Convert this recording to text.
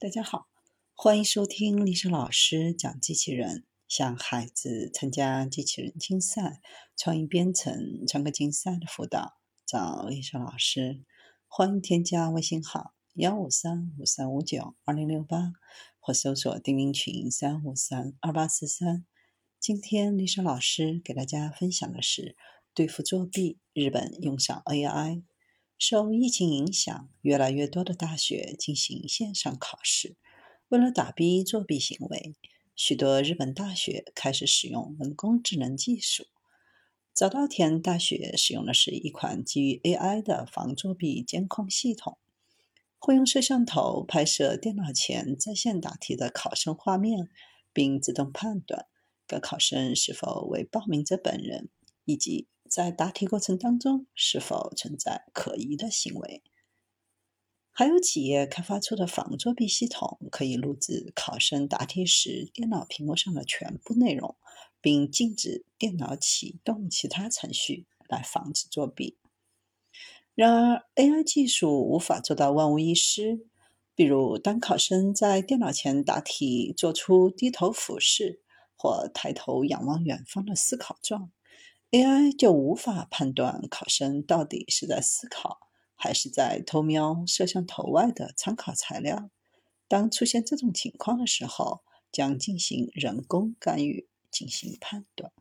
大家好，欢迎收听丽莎老师讲机器人。向孩子参加机器人竞赛、创意编程、创客竞赛的辅导，找丽莎老师。欢迎添加微信号幺五三五三五九二零六八，或搜索钉钉群三五三二八四三。今天丽莎老师给大家分享的是对付作弊，日本用上 AI。受疫情影响，越来越多的大学进行线上考试。为了打击作弊行为，许多日本大学开始使用人工智能技术。早稻田大学使用的是一款基于 AI 的防作弊监控系统，会用摄像头拍摄电脑前在线答题的考生画面，并自动判断该考生是否为报名者本人，以及。在答题过程当中，是否存在可疑的行为？还有企业开发出的防作弊系统，可以录制考生答题时电脑屏幕上的全部内容，并禁止电脑启动其他程序来防止作弊。然而，AI 技术无法做到万无一失。比如，当考生在电脑前答题，做出低头俯视或抬头仰望远方的思考状。AI 就无法判断考生到底是在思考，还是在偷瞄摄像头外的参考材料。当出现这种情况的时候，将进行人工干预进行判断。